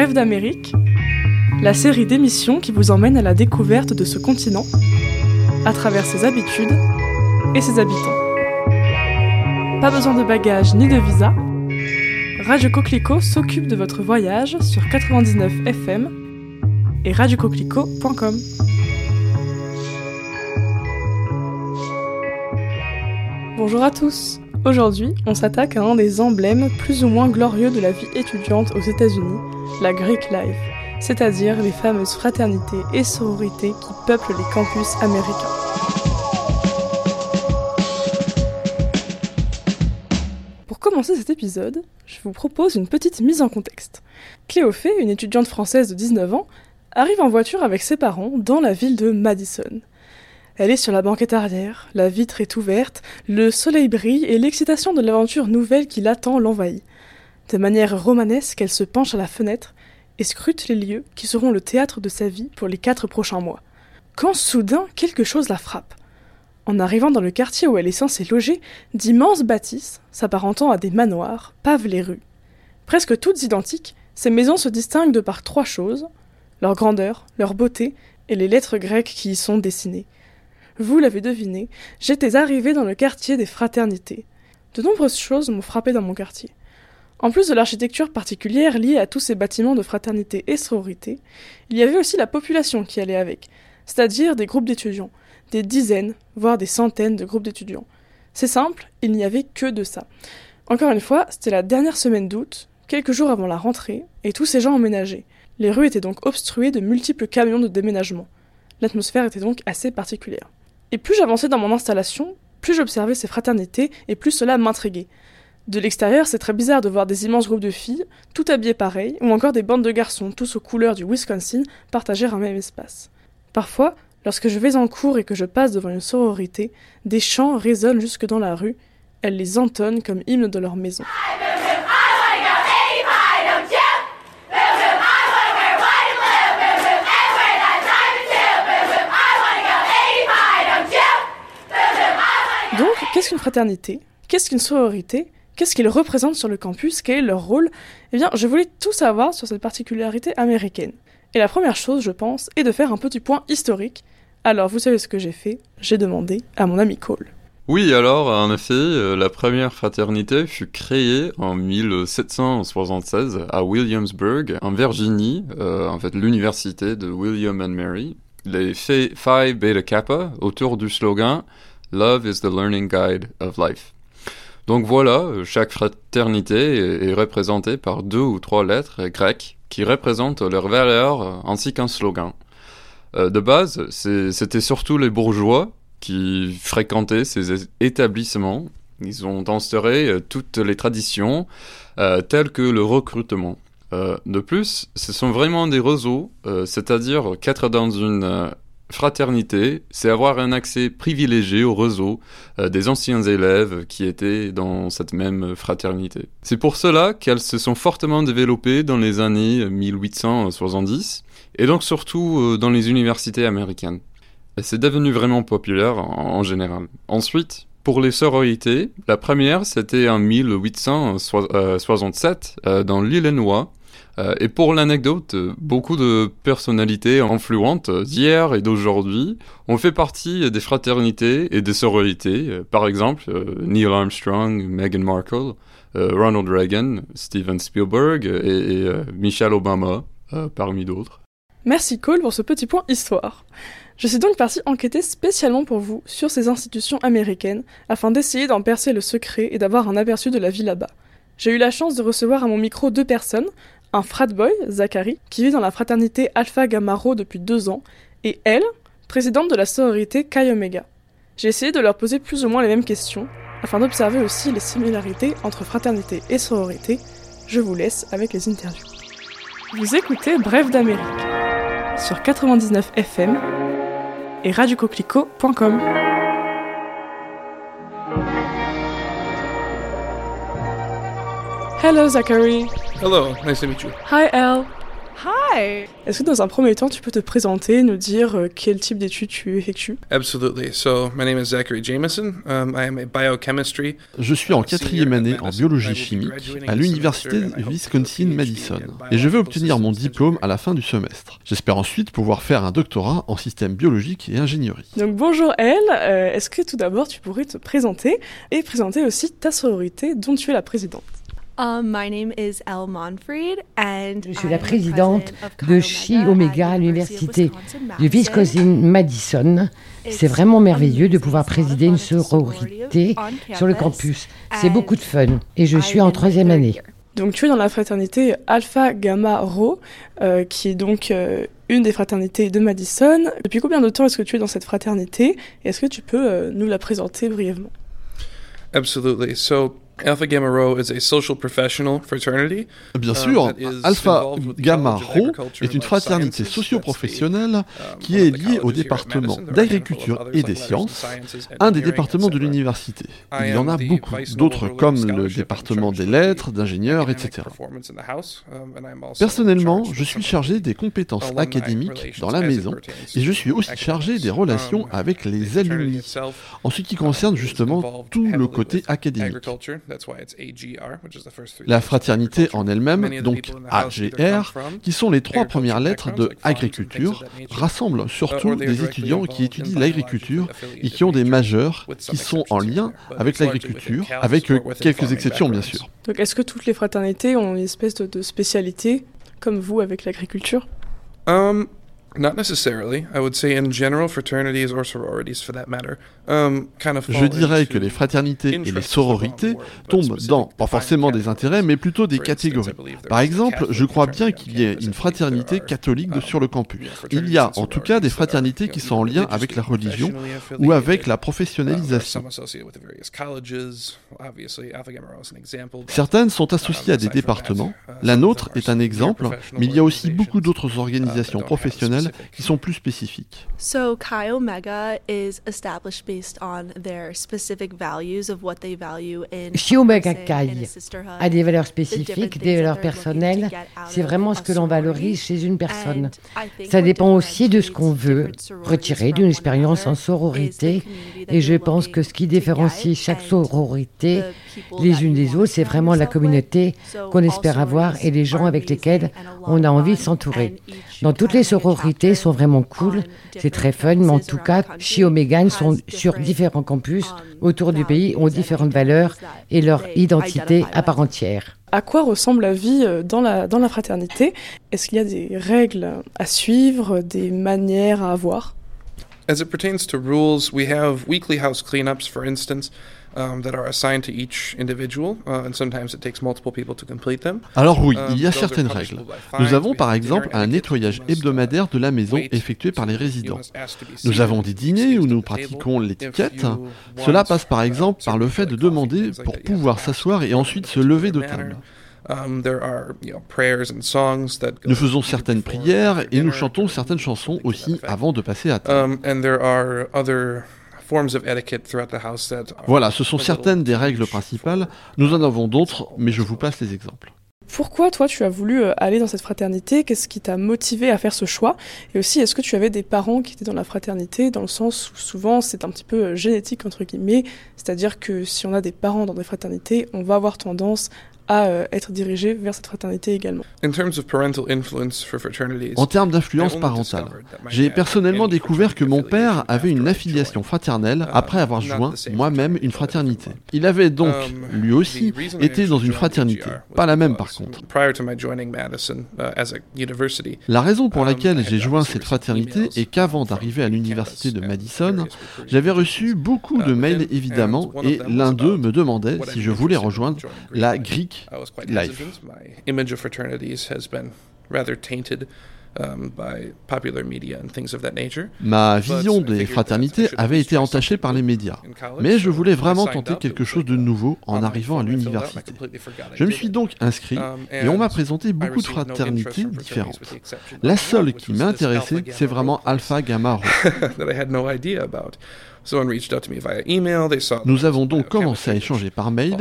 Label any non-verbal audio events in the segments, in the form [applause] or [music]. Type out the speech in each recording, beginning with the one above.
Bref d'Amérique, la série d'émissions qui vous emmène à la découverte de ce continent, à travers ses habitudes et ses habitants. Pas besoin de bagages ni de visa, Radio Coquelicot s'occupe de votre voyage sur 99 FM et radiocoquelicot.com. Bonjour à tous. Aujourd'hui, on s'attaque à un des emblèmes plus ou moins glorieux de la vie étudiante aux États-Unis, la Greek Life, c'est-à-dire les fameuses fraternités et sororités qui peuplent les campus américains. Pour commencer cet épisode, je vous propose une petite mise en contexte. Cléophée, une étudiante française de 19 ans, arrive en voiture avec ses parents dans la ville de Madison. Elle est sur la banquette arrière, la vitre est ouverte, le soleil brille et l'excitation de l'aventure nouvelle qui l'attend l'envahit. De manière romanesque, elle se penche à la fenêtre et scrute les lieux qui seront le théâtre de sa vie pour les quatre prochains mois. Quand soudain quelque chose la frappe. En arrivant dans le quartier où elle est censée loger, d'immenses bâtisses, s'apparentant à des manoirs, pavent les rues. Presque toutes identiques, ces maisons se distinguent de par trois choses leur grandeur, leur beauté et les lettres grecques qui y sont dessinées. Vous l'avez deviné, j'étais arrivé dans le quartier des fraternités. De nombreuses choses m'ont frappé dans mon quartier. En plus de l'architecture particulière liée à tous ces bâtiments de fraternité et sororité, il y avait aussi la population qui allait avec, c'est-à-dire des groupes d'étudiants, des dizaines, voire des centaines de groupes d'étudiants. C'est simple, il n'y avait que de ça. Encore une fois, c'était la dernière semaine d'août, quelques jours avant la rentrée, et tous ces gens emménagés. Les rues étaient donc obstruées de multiples camions de déménagement. L'atmosphère était donc assez particulière. Et plus j'avançais dans mon installation, plus j'observais ces fraternités et plus cela m'intriguait. De l'extérieur, c'est très bizarre de voir des immenses groupes de filles, tout habillées pareil, ou encore des bandes de garçons, tous aux couleurs du Wisconsin, partager un même espace. Parfois, lorsque je vais en cours et que je passe devant une sororité, des chants résonnent jusque dans la rue, elles les entonnent comme hymne de leur maison. Donc, qu'est-ce qu'une fraternité? Qu'est-ce qu'une sororité? Qu'est-ce qu'ils représentent sur le campus Quel est leur rôle Eh bien, je voulais tout savoir sur cette particularité américaine. Et la première chose, je pense, est de faire un petit point historique. Alors, vous savez ce que j'ai fait? J'ai demandé à mon ami Cole. Oui, alors, en effet, euh, la première fraternité fut créée en 1776 à Williamsburg, en Virginie, euh, en fait l'université de William and Mary. Les Phi Beta Kappa, autour du slogan Love is the learning guide of life. Donc voilà, chaque fraternité est représentée par deux ou trois lettres grecques qui représentent leurs valeurs ainsi qu'un slogan. Euh, de base, c'était surtout les bourgeois qui fréquentaient ces établissements. Ils ont instauré euh, toutes les traditions, euh, telles que le recrutement. de plus, ce sont vraiment des réseaux, c'est-à-dire qu'être dans une fraternité, c'est avoir un accès privilégié au réseau euh, des anciens élèves qui étaient dans cette même fraternité. C'est pour cela qu'elles se sont fortement développées dans les années 1870 et donc surtout euh, dans les universités américaines. c'est devenu vraiment populaire en, général. Ensuite, pour les sororités, la première c'était en 1867 euh, dans l'Illinois euh, et pour l'anecdote, beaucoup de personnalités influentes d'hier et d'aujourd'hui ont fait partie des fraternités et des sororités. Euh, par exemple, euh, Neil Armstrong, Meghan Markle, Ronald Reagan, Steven Spielberg et, Michelle Obama, parmi d'autres. Merci Cole pour ce petit point histoire. Je suis donc parti enquêter spécialement pour vous sur ces institutions américaines afin d'essayer d'en percer le secret et d'avoir un aperçu de la vie là-bas. J'ai eu la chance de recevoir à mon micro deux personnes, un frat boy, Zachary, qui vit dans la fraternité Alpha Gamma Rho depuis deux ans, et elle, présidente de la sororité Chi Omega. J'ai essayé de leur poser plus ou moins les mêmes questions, afin d'observer aussi les similarités entre fraternité et sororité. Je vous laisse avec les interviews. Vous écoutez Bref d'Amérique sur 99 FM et radiocoquelicot.com. Hello Zachary. Hello, nice to meet you. Hi, Elle. Hi. Est-ce que dans un premier temps, tu peux te présenter, nous dire euh, quel type d'études tu effectues? Absolutely. So, my name is Zachary Jameson. Um, I am a biochemistry. Je suis en quatrième année en biologie chimique à l'université Wisconsin-Madison et je vais obtenir mon diplôme à la fin du semestre. J'espère ensuite pouvoir faire un doctorat en système biologique et ingénierie. Donc bonjour Elle, Euh, est-ce que tout d'abord tu pourrais te présenter et présenter aussi ta sororité dont tu es la présidente? Um, my name is Elle Monfried and Je suis la présidente president of de Chi Omega à at l'université du Wisconsin-Madison. Wisconsin-Madison. C'est It's vraiment merveilleux de pouvoir présider une sororité on sur le campus. C'est beaucoup de fun et je suis en in my troisième third année. year. Donc tu es dans la fraternité Alpha Gamma Rho, euh, qui est donc euh, une des fraternités de Madison. Depuis combien de temps est-ce que tu es dans cette fraternité? Est-ce que tu peux euh, nous la présenter brièvement? Absolutely. So, Alpha Gamma Rho is a social professional fraternity. Bien Um, sûr, Alpha Gamma Rho est une fraternité socio-professionnelle the, qui um, est liée au département d'agriculture et des sciences, un des départements de l'université. Il y en a beaucoup, d'autres comme le département des lettres, d'ingénieurs, etc. um, Personnellement, je suis chargé des compétences académiques dans la maison et je suis aussi chargé des relations Um, avec les alumni en ce qui um, concerne justement tout le côté académique. Agriculture. That's why it's AGR, which is the first three La fraternité en elle-même, donc AGR, qui sont les trois premières lettres de agriculture, uh, surtout des étudiants qui étudient l'agriculture et qui ont des majeurs qui sont en exceptions lien avec l'agriculture, avec quelques exceptions bien sûr. Donc est-ce que toutes les fraternités ont une espèce de, de spécialité, comme vous avec l'agriculture? Um, not necessarily. I would say in general, fraternities or sororities, for that matter, um, kind of. Je dirais que les fraternités et les sororités tombent dans, pas forcément des intérêts, mais plutôt des catégories. Par exemple, je crois bien qu'il y ait une fraternité catholique de um, sur le campus. Il y a en tout cas des fraternités qui sont en lien avec la religion ou avec affiliated. la Um, professionnalisation. Certaines sont um, associées à des départements. uh, La nôtre est un exemple, mais il y a aussi beaucoup d'autres uh, organisations professionnelles qui sont plus spécifiques. So Chi Omega is established based on their specific values of what they value in Chi Omega person, Chi in a des valeurs spécifiques, des valeurs personnelles. C'est vraiment ce que l'on valorise chez une personne. Ça dépend aussi de ce qu'on veut retirer d'une one expérience en sororité. Et je pense que ce qui différencie chaque sororité les unes des autres, c'est vraiment la communauté qu'on espère avoir et les gens avec lesquels on a envie de s'entourer. Dans toutes les sororités sont vraiment cool, c'est très fun, mais en tout cas, Chi Omega sont sur différents campus autour du pays, ont différentes valeurs et leur identité à part entière. À quoi ressemble la vie euh, dans la, dans la fraternité? Est-ce qu'il y a des règles à suivre, des manières à avoir? As it pertains to rules, we have weekly house cleanups, for instance, that are assigned to each individual, uh, and sometimes it takes multiple people to complete them. Alors oui, Um, il y a are certaines règles. Nous avons par exemple un nettoyage uh, hebdomadaire de la maison effectué par les résidents. Nous avons des dîners où nous pratiquons l'étiquette. Cela passe par uh, exemple par le fait de demander pour pouvoir s'asseoir et ensuite se lever de table. Um, Nous faisons certaines prières et nous chantons certaines chansons aussi avant de passer à table. And there are other forms of etiquette throughout the house that are Voilà, ce sont certaines des règles principales. Nous en avons d'autres, mais je vous passe les exemples. Pourquoi toi tu as voulu euh, aller dans cette fraternité? Qu'est-ce qui t'a motivé à faire ce choix? Et aussi, est-ce que tu avais des parents qui étaient dans la fraternité Dans le sens où souvent c'est un petit peu euh, génétique entre guillemets, c'est-à-dire que si on a des parents dans des fraternités, on va avoir tendance à euh, être dirigé vers cette fraternité également. In terms of parental influence for fraternities, En termes I d'influence parentale, discovered that my j'ai personnellement découvert que mon père affiliation avait une affiliation fraternelle Uh, après avoir joint moi-même fraternity, une fraternité. Il avait donc, Um, lui aussi, été dans une fraternité, pas la même par contre. Prior to my joining Madison uh, as a university, La raison pour um, laquelle j'ai joint cette fraternité est qu'avant d'arriver à l'université de Madison, j'avais reçu beaucoup de Uh, mails within, évidemment et l'un d'eux me demandait si je voulais rejoindre la. Greek I was quite Life. hesitant. My image of fraternities has been rather tainted by popular media and things of that nature. Ma vision des fraternités avait été entachée par les médias. Mais je voulais vraiment tenter quelque chose de nouveau en arrivant à l'université. Je me suis donc inscrit Um, et on m'a présenté beaucoup de fraternités différentes. La seule qui Gamma c'est vraiment Alpha Gamma Rho. [laughs] Nous avons donc commencé à échanger par mail.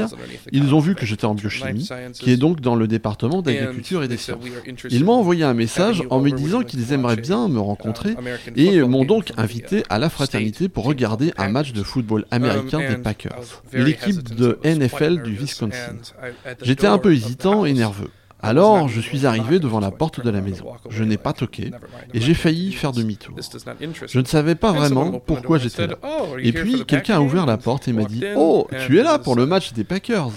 Ils ont vu que j'étais en biochimie, qui est donc dans le département d'agriculture et des sciences. Ils m'ont envoyé un message en me disant qu'ils aimeraient bien me rencontrer et m'ont donc invité à la fraternité pour regarder un match de football américain des Packers, l'équipe de NFL du Wisconsin. J'étais un peu hésitant et nerveux. Alors, je suis arrivé devant la porte de la maison. Je n'ai pas toqué et j'ai failli faire demi-tour. Je ne savais pas vraiment pourquoi j'étais là. Et puis, quelqu'un a ouvert la porte et m'a dit Oh, tu es là pour le match des Packers.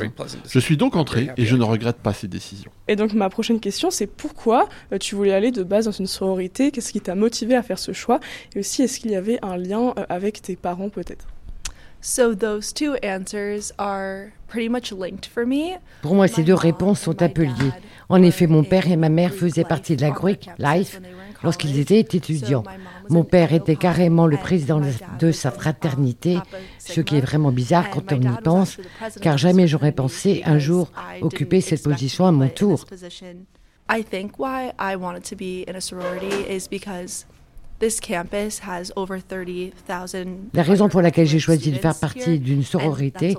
Je suis donc entré et je ne regrette pas ces décisions. Et donc, ma prochaine question, c'est pourquoi euh, tu voulais aller de base dans une sororité? Qu'est-ce qui t'a motivé à faire ce choix? Et aussi, est-ce qu'il y avait un lien euh, avec tes parents peut-être? So those two answers are pretty much linked for me. Pour moi, ces deux réponses sont un peu liées. En effet, mon père et ma mère faisaient partie de la Greek Life lorsqu'ils étaient étudiants. Mon père était carrément le président de sa fraternité, ce qui est vraiment bizarre quand on y pense, car jamais j'aurais pensé un jour occuper cette position à mon tour. I think why I wanted to be in a sorority is because la raison pour laquelle j'ai choisi de faire partie d'une sororité,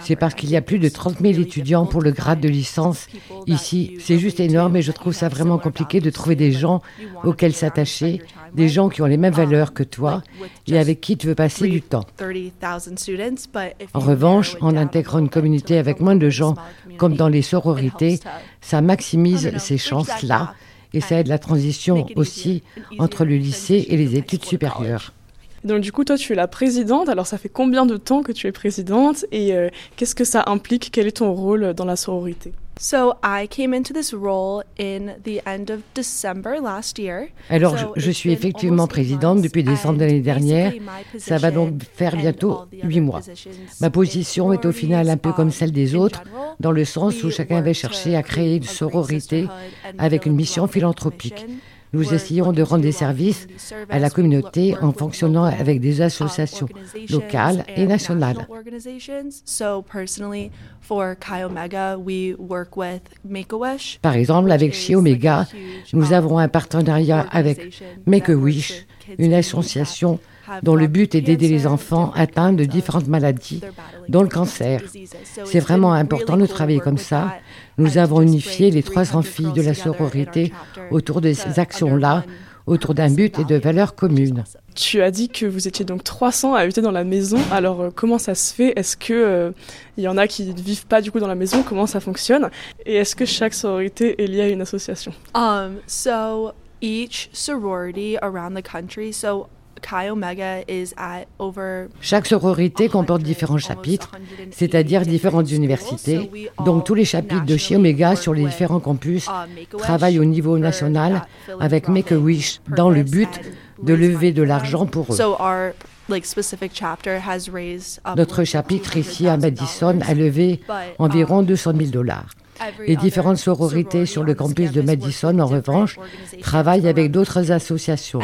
c'est parce qu'il y a plus de 30 000 étudiants pour le grade de licence ici. C'est juste énorme et je trouve ça vraiment compliqué de trouver des gens auxquels s'attacher, des gens qui ont les mêmes valeurs que toi et avec qui tu veux passer du temps. En revanche, en intégrant une communauté avec moins de gens, comme dans les sororités, ça maximise ces chances-là et ça aide la transition aussi entre le lycée et les études supérieures. Donc du coup, toi, tu es la présidente. Alors, ça fait combien de temps que tu es présidente et euh, qu'est-ce que ça implique? Quel est ton rôle dans la sororité? Alors, je, suis effectivement présidente depuis décembre de l'année dernière. Ça va donc faire bientôt huit mois. Ma position est au final un peu comme celle des autres, dans le sens où chacun avait cherché à créer une sororité avec une mission philanthropique. Nous essayons de rendre des services à la communauté en fonctionnant avec des associations locales et nationales. Par exemple, avec Chi Omega, nous avons un partenariat avec Make-A-Wish, une association dont le but est d'aider les enfants atteints de différentes maladies, dont le cancer. C'est vraiment important de travailler comme ça. Nous avons unifié les trois filles de la sororité autour de ces actions-là, autour d'un but et de valeurs communes. Tu as dit que vous étiez donc 300 à habiter dans la maison. Alors euh, comment ça se fait? Est-ce que euh, il y en a qui ne vivent pas du coup dans la maison? Comment ça fonctionne? Et est-ce que chaque sororité est liée à une association? Um, so each sorority around the country. So chaque sororité comporte différents chapitres, c'est-à-dire différentes universités. Donc tous les chapitres de Chi Omega sur les différents campus travaillent au niveau national avec Make-A-Wish dans le but de lever de l'argent pour eux. Notre chapitre ici à Madison a levé environ 200 000 dollars. Les différentes sororités sur le campus de Madison, en revanche, travaillent avec d'autres associations.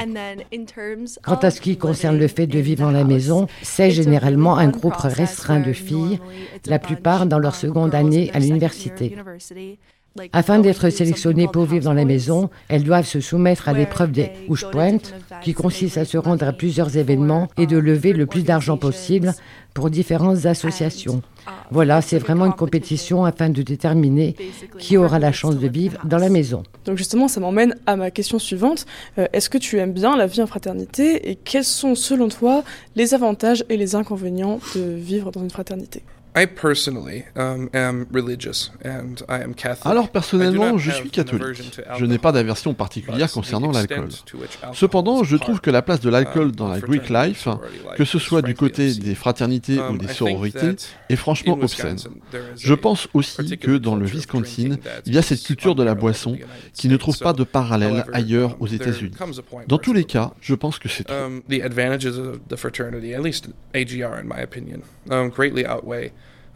Quant à ce qui concerne le fait de vivre dans la maison, c'est généralement un groupe restreint de filles, la plupart dans leur seconde année à l'université. Afin d'être sélectionnées pour vivre dans la maison, elles doivent se soumettre à l'épreuve des Push Point, qui consiste à se rendre à plusieurs événements et de lever le plus d'argent possible pour différentes associations. Voilà, c'est vraiment une compétition afin de déterminer qui aura la chance de vivre dans la maison. Donc justement, ça m'emmène à ma question suivante. Euh, est-ce que tu aimes bien la vie en fraternité et quels sont selon toi les avantages et les inconvénients de vivre dans une fraternité? Alors personnellement, je suis catholique. Je n'ai pas d'aversion particulière concernant l'alcool. Cependant, je trouve que la place de l'alcool um, dans la Greek life, que ce soit du côté des fraternités ou um, des sororités, est franchement obscène. Je pense aussi que dans le Wisconsin, il y a cette culture de la boisson qui ne trouve pas de parallèle ailleurs aux États-Unis. Dans tous les cas, je pense que c'est trop.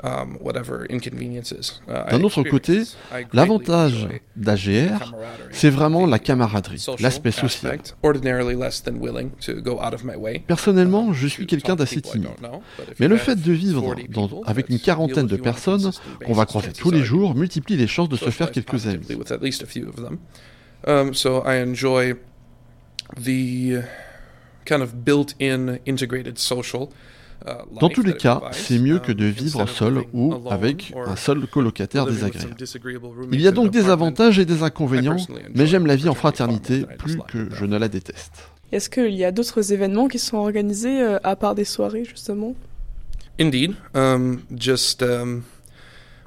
Um, uh, D'un autre côté, l'avantage d'AGR, c'est vraiment la camaraderie, l'aspect social. Personnellement, je suis quelqu'un d'assez timide. Mais le fait de vivre avec une quarantaine de personnes qu'on va croiser tous les jours multiplie les chances de se faire quelques amis. Kind of built-in integrated social Uh, Dans tous les cas, c'est mieux que de um, vivre seul ou avec un seul colocataire désagréable. Il y a donc des avantages et des inconvénients, mais j'aime la vie en fraternité plus que je ne la déteste. Est-ce qu'il y a d'autres événements qui sont organisés euh, à part des soirées, justement? Indeed. Um, just um,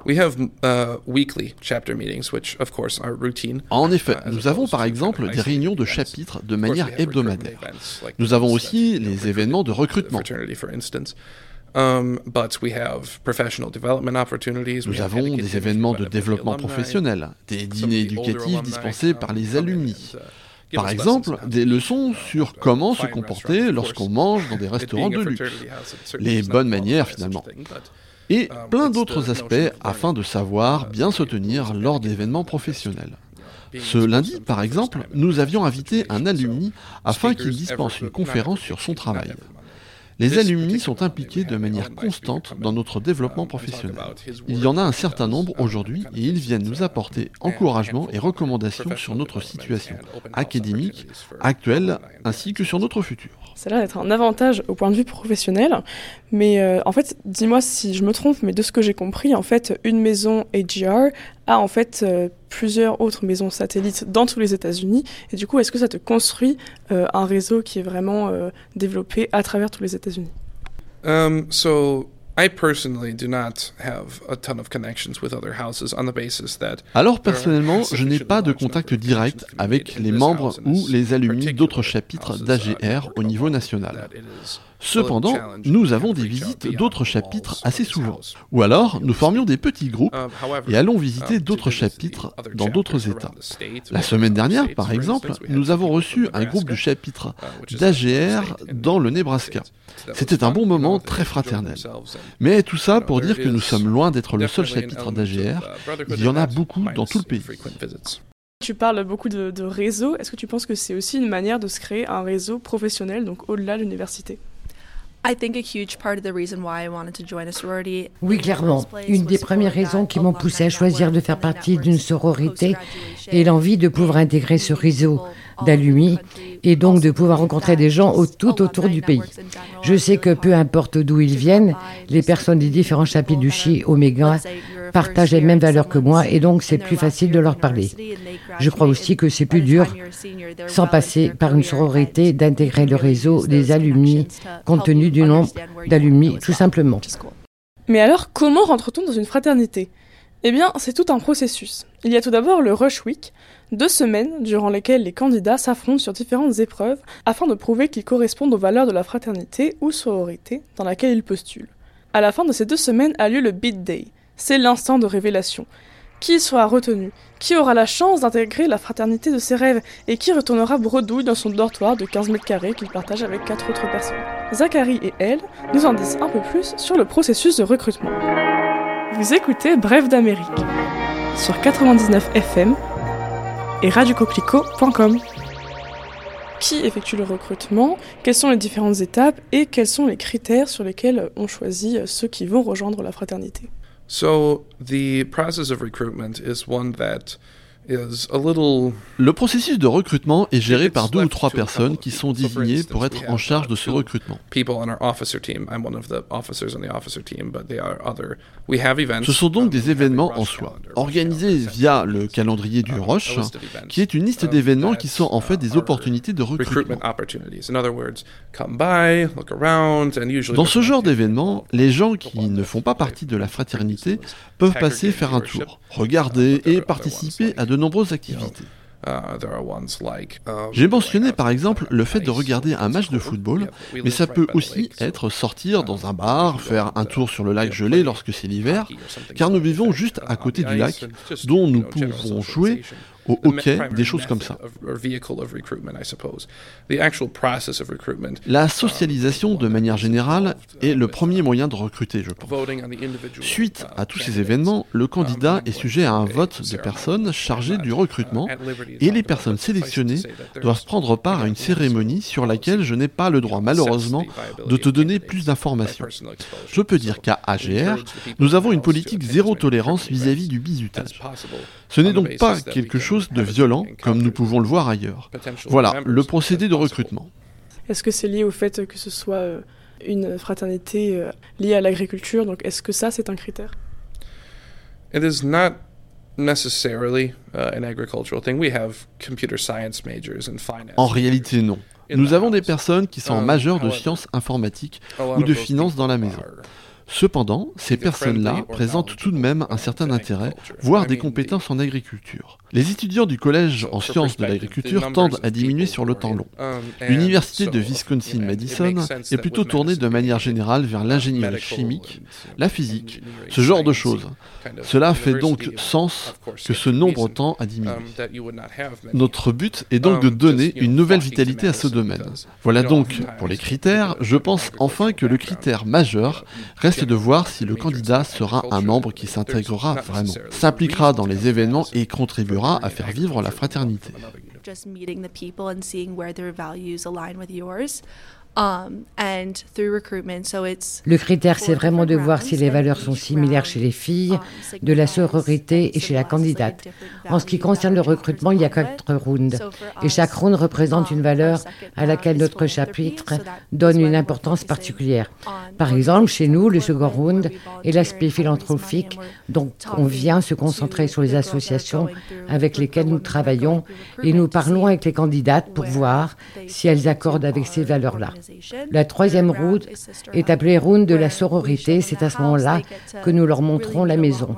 We have, uh, weekly chapter meetings, which of course are routine. En effet, uh, nous avons par exemple des réunions de chapitres de manière hebdomadaire. Nous avons aussi les événements de recrutement. Um, nous avons des événements de développement professionnel, des dîners éducatifs dispensés par les alumni. Uh, par exemple, des leçons sur comment se comporter lorsqu'on mange dans des [laughs] restaurants de luxe. Les bonnes manières finalement et plein d'autres aspects afin de savoir bien se tenir lors d'événements professionnels. Ce lundi, par exemple, nous avions invité un alumni afin qu'il dispense une conférence sur son travail. Les alumni sont impliqués de manière constante dans notre développement professionnel. Il y en a un certain nombre aujourd'hui et ils viennent nous apporter encouragement et recommandations sur notre situation académique actuelle ainsi que sur notre futur. Ça a l'air d'être un avantage au point de vue professionnel, mais euh, en fait, dis-moi si je me trompe, mais de ce que j'ai compris, en fait, une maison AGR a en fait euh, plusieurs autres maisons satellites dans tous les États-Unis, et du coup, est-ce que ça te construit euh, un réseau qui est vraiment développé à travers tous les États-Unis? Um, alors personnellement, je n'ai pas de contact direct avec les membres ou les alumni d'autres chapitres d'AGR au niveau national. Cependant, nous avons des visites d'autres chapitres assez souvent. Ou alors, nous formions des petits groupes et allons visiter d'autres chapitres dans d'autres États. La semaine dernière, par exemple, nous avons reçu un groupe du chapitre d'AGR dans le Nebraska. C'était un bon moment très fraternel. Mais tout ça pour dire que nous sommes loin d'être le seul chapitre d'AGR. Il y en a beaucoup dans tout le pays. Tu parles beaucoup de, de réseau. Est-ce que tu penses que c'est aussi une manière de se créer un réseau professionnel, donc au-delà de l'université? Oui, clairement. Une des premières raisons qui m'ont poussé à choisir de faire partie d'une sororité est l'envie de pouvoir intégrer ce réseau d'alumni et donc de pouvoir rencontrer des gens tout autour du pays. Je sais que peu importe d'où ils viennent, les personnes des différents chapitres du Chi Omega partagent les mêmes valeurs que moi et donc c'est plus facile de leur parler. Je crois aussi que c'est plus dur, sans passer par une sororité, d'intégrer le réseau des alumni compte tenu du nombre d'alumni, tout simplement. Mais alors, comment rentre-t-on dans une fraternité? Eh bien, c'est tout un processus. Il y a tout d'abord le Rush Week, deux semaines durant lesquelles les candidats s'affrontent sur différentes épreuves afin de prouver qu'ils correspondent aux valeurs de la fraternité ou sororité dans laquelle ils postulent. À la fin de ces deux semaines a lieu le Beat Day. C'est l'instant de révélation. Qui sera retenu? Qui aura la chance d'intégrer la fraternité de ses rêves? Et qui retournera bredouille dans son dortoir de 15 mètres carrés qu'il partage avec quatre autres personnes? Zachary et elle nous en disent un peu plus sur le processus de recrutement. Vous écoutez Bref d'Amérique sur 99 FM et radiocoquelicot.com. Qui effectue le recrutement Quelles sont les différentes étapes Et quels sont les critères sur lesquels on choisit ceux qui vont rejoindre la fraternité? So the process of recruitment is one that le processus de recrutement est géré par deux ou trois personnes qui sont désignées pour être en charge de ce recrutement. Ce sont donc des événements en soi, organisés via le calendrier du Roche, qui est une liste d'événements qui sont en fait des opportunités de recrutement. Dans ce genre d'événements, les gens qui ne font pas partie de la fraternité peuvent passer faire un tour, regarder et participer à de nombreuses activités. Uh, um, J'ai mentionné par exemple le fait de regarder un match de football, mais ça peut aussi être sortir dans un bar, faire un tour sur le lac gelé lorsque c'est l'hiver, car nous vivons juste à côté du lac, dont nous pouvons jouer au hockey, des choses comme ça. La socialisation, de manière générale, est le premier moyen de recruter, je pense. Suite à tous ces événements, le candidat est sujet à un vote de personnes chargées du recrutement et les personnes sélectionnées doivent prendre part à une cérémonie sur laquelle je n'ai pas le droit, malheureusement, de te donner plus d'informations. Je peux dire qu'à AGR, nous avons une politique zéro tolérance vis-à-vis -vis du bizutage. Ce n'est donc pas quelque chose de violent comme nous pouvons le voir ailleurs. Voilà le procédé de recrutement. Est-ce que c'est lié au fait que ce soit euh, une fraternité euh, liée à l'agriculture? Donc est-ce que ça, c'est un critère? It is not necessarily uh, an agricultural thing. We have computer science majors and finance. En réalité, non. Nous avons des personnes qui sont um, majeure de sciences informatiques ou de finances dans la maison. Cependant, ces personnes-là présentent tout de même un certain intérêt, voire des compétences en agriculture. Les étudiants du collège en sciences de l'agriculture tendent à diminuer sur le temps long. L'université de Wisconsin-Madison est plutôt tournée de manière générale vers l'ingénierie chimique, la physique, ce genre de choses. Cela fait donc sens que ce nombre de temps a diminué. Notre but est donc de donner une nouvelle vitalité à ce domaine. Voilà donc pour les critères. Je pense enfin que le critère majeur reste de voir si le candidat sera un membre qui s'intégrera vraiment, s'impliquera dans les événements et contribuera à faire vivre la fraternité. Um, le critère, c'est vraiment de voir si les valeurs sont similaires chez les filles, um, de la sororité et chez la candidate. En ce qui concerne le recrutement, il y a quatre rounds. Et chaque round représente une valeur à laquelle notre chapitre donne une importance particulière. Par exemple, chez nous, le second round est l'aspect philanthropique, donc on vient se concentrer sur les associations avec lesquelles nous travaillons et nous parlons avec les candidates pour voir si elles accordent avec ces valeurs-là. La troisième route est appelée route de la sororité. C'est à ce moment-là que nous leur montrons la maison.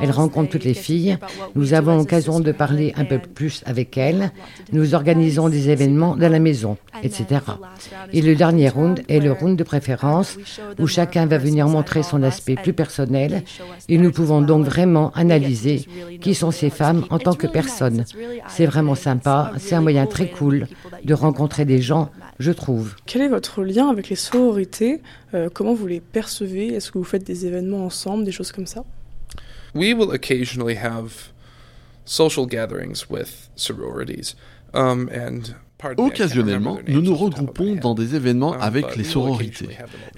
Elles rencontrent toutes les filles. Nous avons l'occasion de parler un peu plus avec elles. Nous organisons des événements dans la maison, etc. Et le dernier round est le round de préférence où chacun va venir montrer son aspect plus personnel et nous pouvons donc vraiment analyser qui sont ces femmes en tant que personnes. C'est vraiment sympa. C'est un moyen très cool de rencontrer des gens je trouve. Quel est votre lien avec les sororités euh, Comment vous les percevez? Est-ce que vous faites des événements ensemble, des choses comme ça? We will occasionally have social gatherings with sororities. Um, and Occasionnellement, nous nous regroupons dans des événements um, avec les sororités.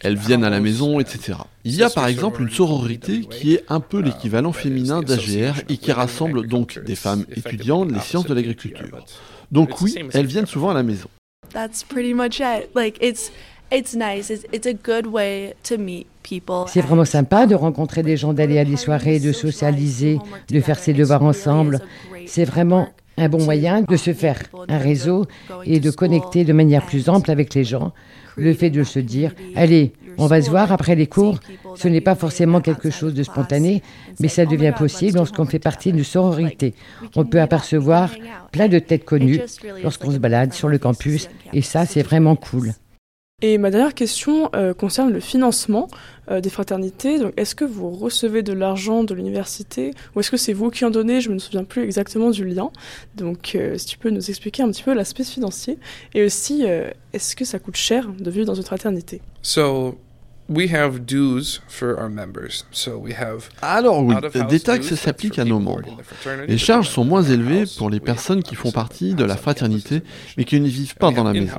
Elles viennent à la maison, etc. Il y a par exemple une sororité qui est un peu uh, l'équivalent féminin d'AGR et qui rassemble donc des femmes étudiantes les sciences de l'agriculture. Donc oui, elles viennent souvent à la maison. That's pretty much it. Like it's it's nice. It's, it's a good way to meet people. C'est vraiment sympa de rencontrer des gens, d'aller à des soirées, de socialiser, de faire ses devoirs ensemble. C'est vraiment un bon moyen de se faire un réseau et de connecter de manière plus ample avec les gens. Le fait de se dire, allez, on va se voir après les cours. Ce n'est pas forcément quelque chose de spontané, mais ça devient possible lorsqu'on fait partie d'une sororité. On peut apercevoir plein de têtes connues lorsqu'on se balade sur le campus, et ça, c'est vraiment cool. Et ma dernière question euh, concerne le financement euh, des fraternités. Donc, est-ce que vous recevez de l'argent de l'université ou est-ce que c'est vous qui en donnez? Je me souviens plus exactement du lien. Donc, euh, si tu peux nous expliquer un petit peu l'aspect financier et aussi, est-ce que ça coûte cher de vivre dans une fraternité? Alors oui, des taxes s'appliquent à nos membres. Les charges sont moins élevées pour les personnes qui font partie de la fraternité mais qui ne vivent pas dans la maison.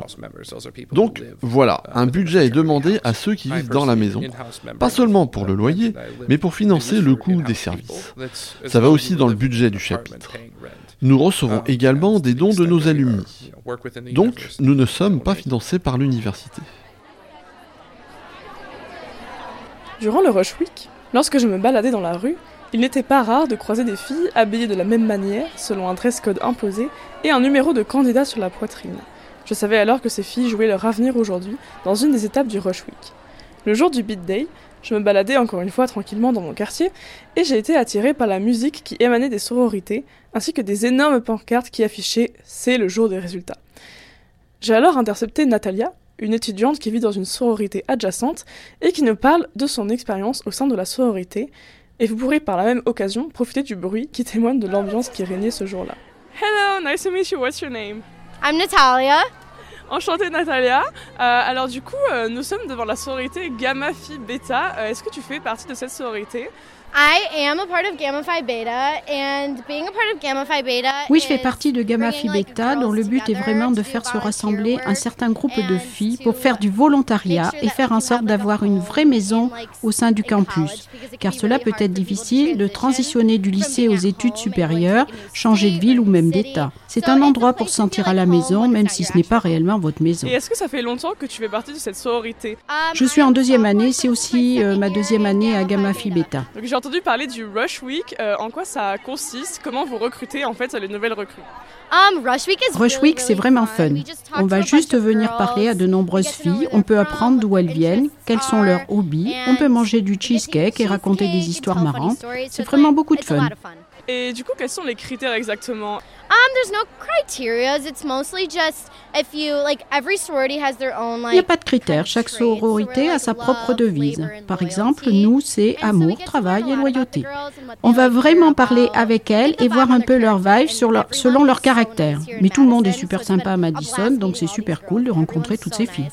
Donc voilà, un budget est demandé à ceux qui vivent dans la maison, pas seulement pour le loyer, mais pour financer le coût des services. Ça va aussi dans le budget du chapitre. Nous recevons um, également des dons de nos alumni. Donc nous ne sommes pas financés par l'université. Durant le Rush Week, lorsque je me baladais dans la rue, il n'était pas rare de croiser des filles habillées de la même manière, selon un dress code imposé, et un numéro de candidat sur la poitrine. Je savais alors que ces filles jouaient leur avenir aujourd'hui, dans une des étapes du Rush Week. Le jour du Beat Day, je me baladais encore une fois tranquillement dans mon quartier, et j'ai été attiré par la musique qui émanait des sororités, ainsi que des énormes pancartes qui affichaient C'est le jour des résultats. J'ai alors intercepté Natalia, une étudiante qui vit dans une sororité adjacente et qui nous parle de son expérience au sein de la sororité. Et vous pourrez par la même occasion profiter du bruit qui témoigne de l'ambiance qui régnait ce jour-là. Hello, nice to meet you. What's your name? I'm Natalia. Enchantée Natalia. Euh, alors du coup, euh, nous sommes devant la sororité Gamma Phi Beta. Euh, est-ce que tu fais partie de cette sororité? Oui, je fais partie de Gamma Phi Beta dont le but est vraiment de faire se rassembler un certain groupe de filles pour faire du volontariat et faire en sorte d'avoir une vraie maison au sein du campus. Car cela peut être difficile de transitionner du lycée aux études supérieures, changer de ville ou même d'État. C'est un endroit pour se sentir à la maison, même si ce n'est pas réellement votre maison. Et est-ce que ça fait longtemps que tu fais partie de cette sororité? Je suis en deuxième année, c'est aussi euh, ma deuxième année à Gamma Phi Beta entendu parler du Rush Week. Euh, en quoi ça consiste? Comment vous recrutez en fait les nouvelles recrues? Um, Rush Week, c'est vraiment fun. On va juste venir parler à de nombreuses filles. On peut apprendre d'où elles viennent, quels sont leurs hobbies. On peut manger du cheesecake et raconter des histoires marrantes. C'est vraiment beaucoup de fun. Et du coup, quels sont les critères exactement il n'y a pas de critères. Chaque sororité a sa propre devise. Par exemple, nous, c'est amour, travail et loyauté. On va vraiment parler avec elles et voir un peu leur vibe sur leur, selon leur caractère. Mais tout le monde est super sympa à Madison, donc c'est super cool de rencontrer toutes ces filles.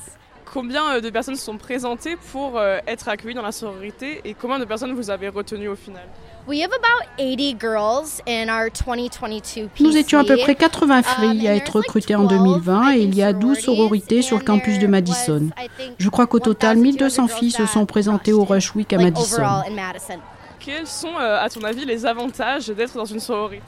Combien euh, de personnes se sont présentées pour euh, être accueillies dans la sororité et combien de personnes vous avez retenues au final? Nous étions à peu près 80 filles à être recrutées en 2020 et il y a 12 sororités sur le campus de Madison. Je crois qu'au total, 1200 filles se sont présentées au Rush Week à Madison. Quels sont, euh, à ton avis, les avantages d'être dans une sororité?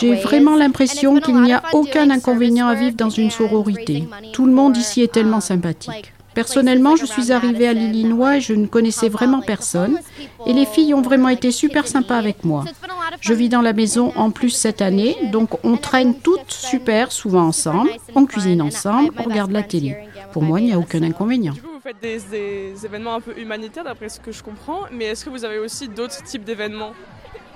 J'ai vraiment l'impression qu'il n'y a aucun inconvénient à vivre dans une sororité. Tout le monde ici est tellement sympathique. Personnellement, je suis arrivée à l'Illinois et je ne connaissais vraiment personne. Et les filles ont vraiment été super sympas avec moi. Je vis dans la maison en plus cette année, donc on traîne toutes super souvent ensemble, on cuisine ensemble, on regarde la télé. Pour moi, il n'y a aucun inconvénient. Vous faites des événements un peu humanitaires d'après ce que je comprends, mais est-ce que vous avez aussi d'autres types d'événements?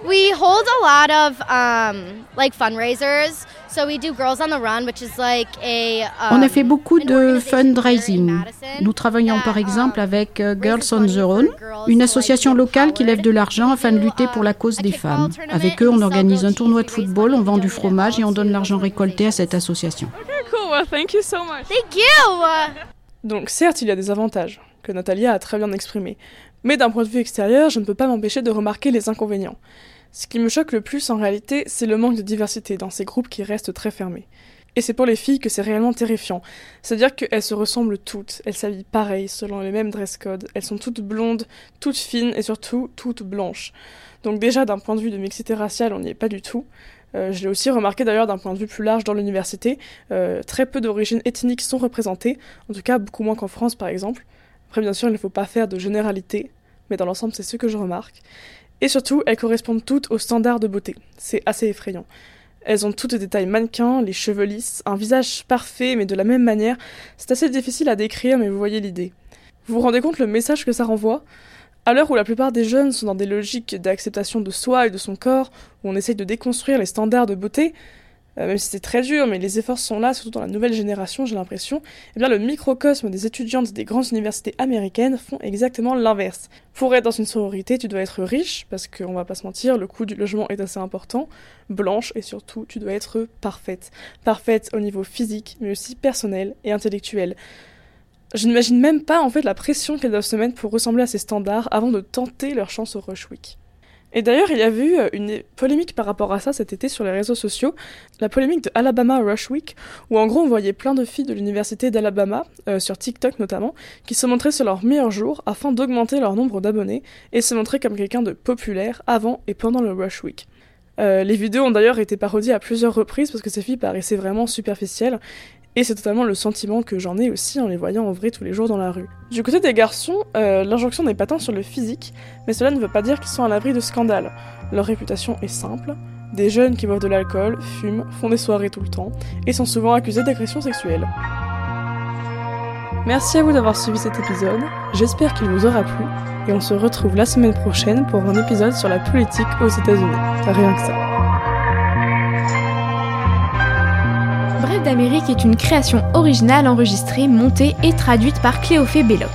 We hold a lot of um, like fundraisers. So we do Girls on the Run, which is like a. Um, on a fait beaucoup de fundraising. Nous travaillons par exemple avec uh, Girls on the Run, une association locale qui lève de l'argent afin de lutter pour la cause des femmes. Avec eux, on organise un tournoi de football, on vend du fromage et on donne l'argent récolté à cette association. Okay, cool. Well, thank you so much. Thank you. Donc certes, il y a des avantages que Natalia a très bien exprimés. Mais d'un point de vue extérieur, je ne peux pas m'empêcher de remarquer les inconvénients. Ce qui me choque le plus en réalité, c'est le manque de diversité dans ces groupes qui restent très fermés. Et c'est pour les filles que c'est réellement terrifiant. C'est-à-dire qu'elles se ressemblent toutes, elles s'habillent pareil, selon les mêmes dress codes, elles sont toutes blondes, toutes fines et surtout toutes blanches. Donc déjà d'un point de vue de mixité raciale, on n'y est pas du tout. Euh, je l'ai aussi remarqué d'ailleurs d'un point de vue plus large dans l'université, euh, très peu d'origines ethniques sont représentées, en tout cas beaucoup moins qu'en France par exemple. Après, bien sûr, il ne faut pas faire de généralité, mais dans l'ensemble, c'est ce que je remarque. Et surtout, elles correspondent toutes aux standards de beauté. C'est assez effrayant. Elles ont toutes des tailles mannequins, les cheveux lisses, un visage parfait, mais de la même manière. C'est assez difficile à décrire, mais vous voyez l'idée. Vous vous rendez compte le message que ça renvoie? À l'heure où la plupart des jeunes sont dans des logiques d'acceptation de soi et de son corps, où on essaye de déconstruire les standards de beauté, même si c'est très dur, mais les efforts sont là, surtout dans la nouvelle génération, j'ai l'impression, eh bien le microcosme des étudiantes des grandes universités américaines font exactement l'inverse. Pour être dans une sororité, tu dois être riche, parce qu'on va pas se mentir, le coût du logement est assez important, blanche, et surtout, tu dois être parfaite. Parfaite au niveau physique, mais aussi personnel et intellectuel. Je n'imagine même pas en fait la pression qu'elles doivent se mettre pour ressembler à ces standards avant de tenter leur chance au Rush Week. Et d'ailleurs, il y avait eu euh, une polémique par rapport à ça cet été sur les réseaux sociaux, la polémique de Alabama Rush Week, où en gros on voyait plein de filles de l'université d'Alabama, euh, sur TikTok notamment, qui se montraient sur leur meilleur jour afin d'augmenter leur nombre d'abonnés et se montrer comme quelqu'un de populaire avant et pendant le Rush Week. Euh, les vidéos ont d'ailleurs été parodiées à plusieurs reprises parce que ces filles paraissaient vraiment superficielles et c'est totalement le sentiment que j'en ai aussi en les voyant en vrai tous les jours dans la rue. Du côté des garçons, euh, l'injonction n'est pas tant sur le physique, mais cela ne veut pas dire qu'ils sont à l'abri de scandales. Leur réputation est simple, des jeunes qui boivent de l'alcool, fument, font des soirées tout le temps, et sont souvent accusés d'agression sexuelle. Merci à vous d'avoir suivi cet épisode, j'espère qu'il vous aura plu, et on se retrouve la semaine prochaine pour un épisode sur la politique aux États-Unis. Rien que ça. Bref d'Amérique est une création originale enregistrée, montée et traduite par Cléophée Belloc.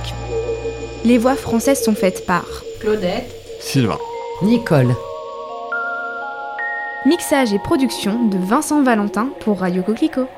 Les voix françaises sont faites par Claudette, Sylvain, Nicole. Mixage et production de Vincent Valentin pour Radio Coquelicot.